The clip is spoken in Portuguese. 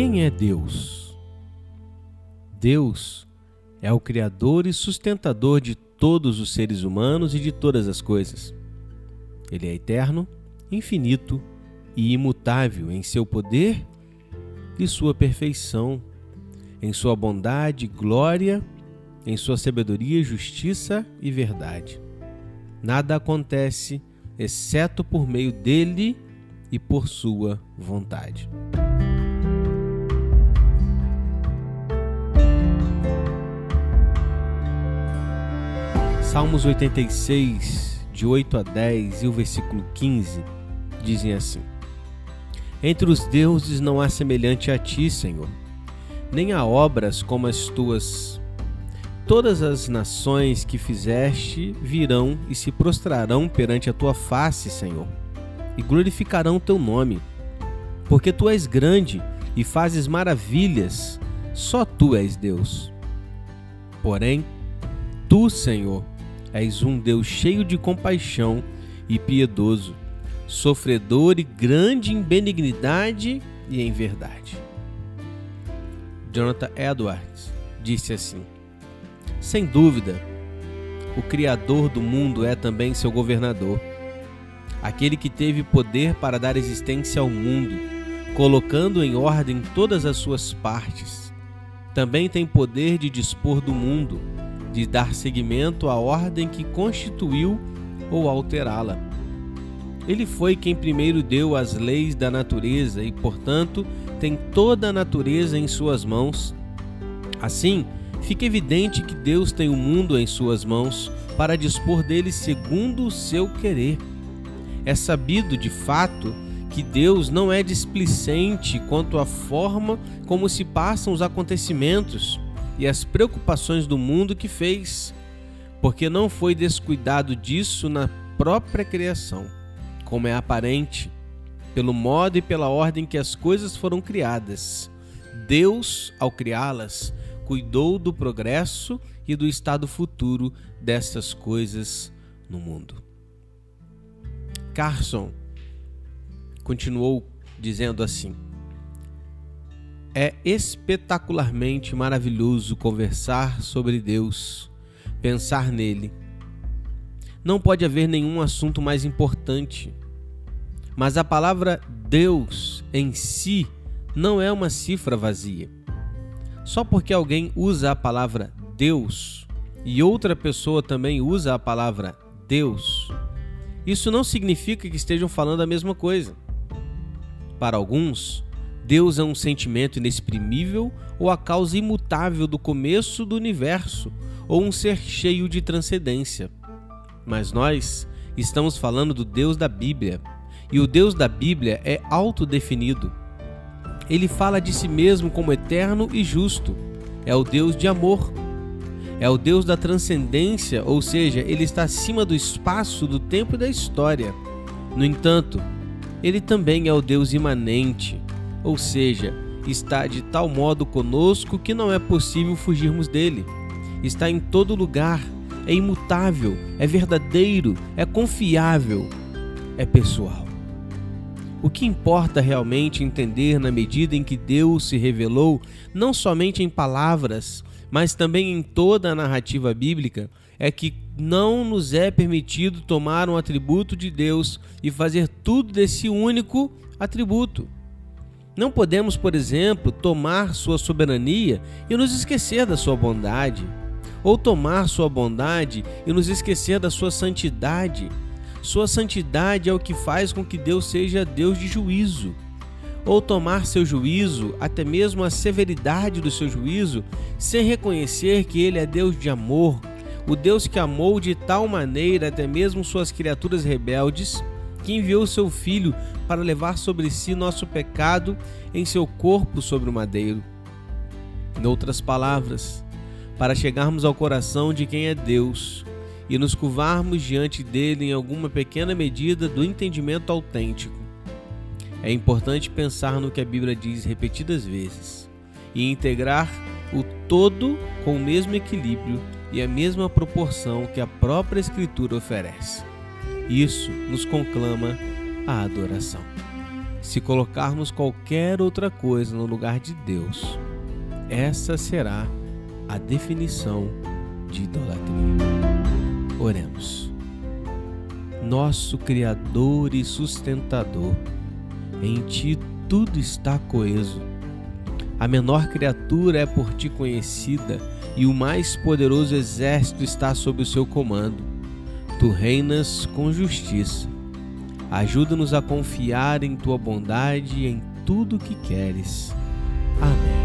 Quem é Deus? Deus é o Criador e sustentador de todos os seres humanos e de todas as coisas. Ele é eterno, infinito e imutável em seu poder e sua perfeição, em sua bondade, glória, em sua sabedoria, justiça e verdade. Nada acontece exceto por meio dele e por sua vontade. Salmos 86, de 8 a 10 e o versículo 15 dizem assim: Entre os deuses não há semelhante a ti, Senhor, nem há obras como as tuas. Todas as nações que fizeste virão e se prostrarão perante a tua face, Senhor, e glorificarão teu nome, porque tu és grande e fazes maravilhas, só tu és Deus. Porém, tu, Senhor, És um Deus cheio de compaixão e piedoso, sofredor e grande em benignidade e em verdade. Jonathan Edwards disse assim: Sem dúvida, o Criador do mundo é também seu governador, aquele que teve poder para dar existência ao mundo, colocando em ordem todas as suas partes. Também tem poder de dispor do mundo de dar seguimento à ordem que constituiu ou alterá-la. Ele foi quem primeiro deu as leis da natureza e, portanto, tem toda a natureza em suas mãos. Assim, fica evidente que Deus tem o mundo em suas mãos para dispor dele segundo o seu querer. É sabido, de fato, que Deus não é displicente quanto à forma como se passam os acontecimentos e as preocupações do mundo que fez, porque não foi descuidado disso na própria criação, como é aparente, pelo modo e pela ordem que as coisas foram criadas. Deus, ao criá-las, cuidou do progresso e do estado futuro dessas coisas no mundo. Carson continuou dizendo assim: é espetacularmente maravilhoso conversar sobre Deus, pensar nele. Não pode haver nenhum assunto mais importante. Mas a palavra Deus em si não é uma cifra vazia. Só porque alguém usa a palavra Deus e outra pessoa também usa a palavra Deus, isso não significa que estejam falando a mesma coisa. Para alguns, Deus é um sentimento inexprimível ou a causa imutável do começo do universo, ou um ser cheio de transcendência. Mas nós estamos falando do Deus da Bíblia, e o Deus da Bíblia é autodefinido. Ele fala de si mesmo como eterno e justo. É o Deus de amor. É o Deus da transcendência, ou seja, ele está acima do espaço, do tempo e da história. No entanto, ele também é o Deus imanente, ou seja, está de tal modo conosco que não é possível fugirmos dele. Está em todo lugar, é imutável, é verdadeiro, é confiável, é pessoal. O que importa realmente entender na medida em que Deus se revelou, não somente em palavras, mas também em toda a narrativa bíblica, é que não nos é permitido tomar um atributo de Deus e fazer tudo desse único atributo. Não podemos, por exemplo, tomar sua soberania e nos esquecer da sua bondade, ou tomar sua bondade e nos esquecer da sua santidade. Sua santidade é o que faz com que Deus seja Deus de juízo. Ou tomar seu juízo, até mesmo a severidade do seu juízo, sem reconhecer que Ele é Deus de amor, o Deus que amou de tal maneira até mesmo suas criaturas rebeldes que enviou seu Filho para levar sobre si nosso pecado em seu corpo sobre o madeiro. Em outras palavras, para chegarmos ao coração de quem é Deus e nos curvarmos diante dele em alguma pequena medida do entendimento autêntico. É importante pensar no que a Bíblia diz repetidas vezes e integrar o todo com o mesmo equilíbrio e a mesma proporção que a própria Escritura oferece. Isso nos conclama a adoração. se colocarmos qualquer outra coisa no lugar de Deus, essa será a definição de idolatria. Oremos. Nosso Criador e sustentador, em Ti tudo está coeso. A menor criatura é por Ti conhecida e o mais poderoso exército está sob o seu comando tu reinas com justiça. Ajuda-nos a confiar em tua bondade e em tudo que queres. Amém.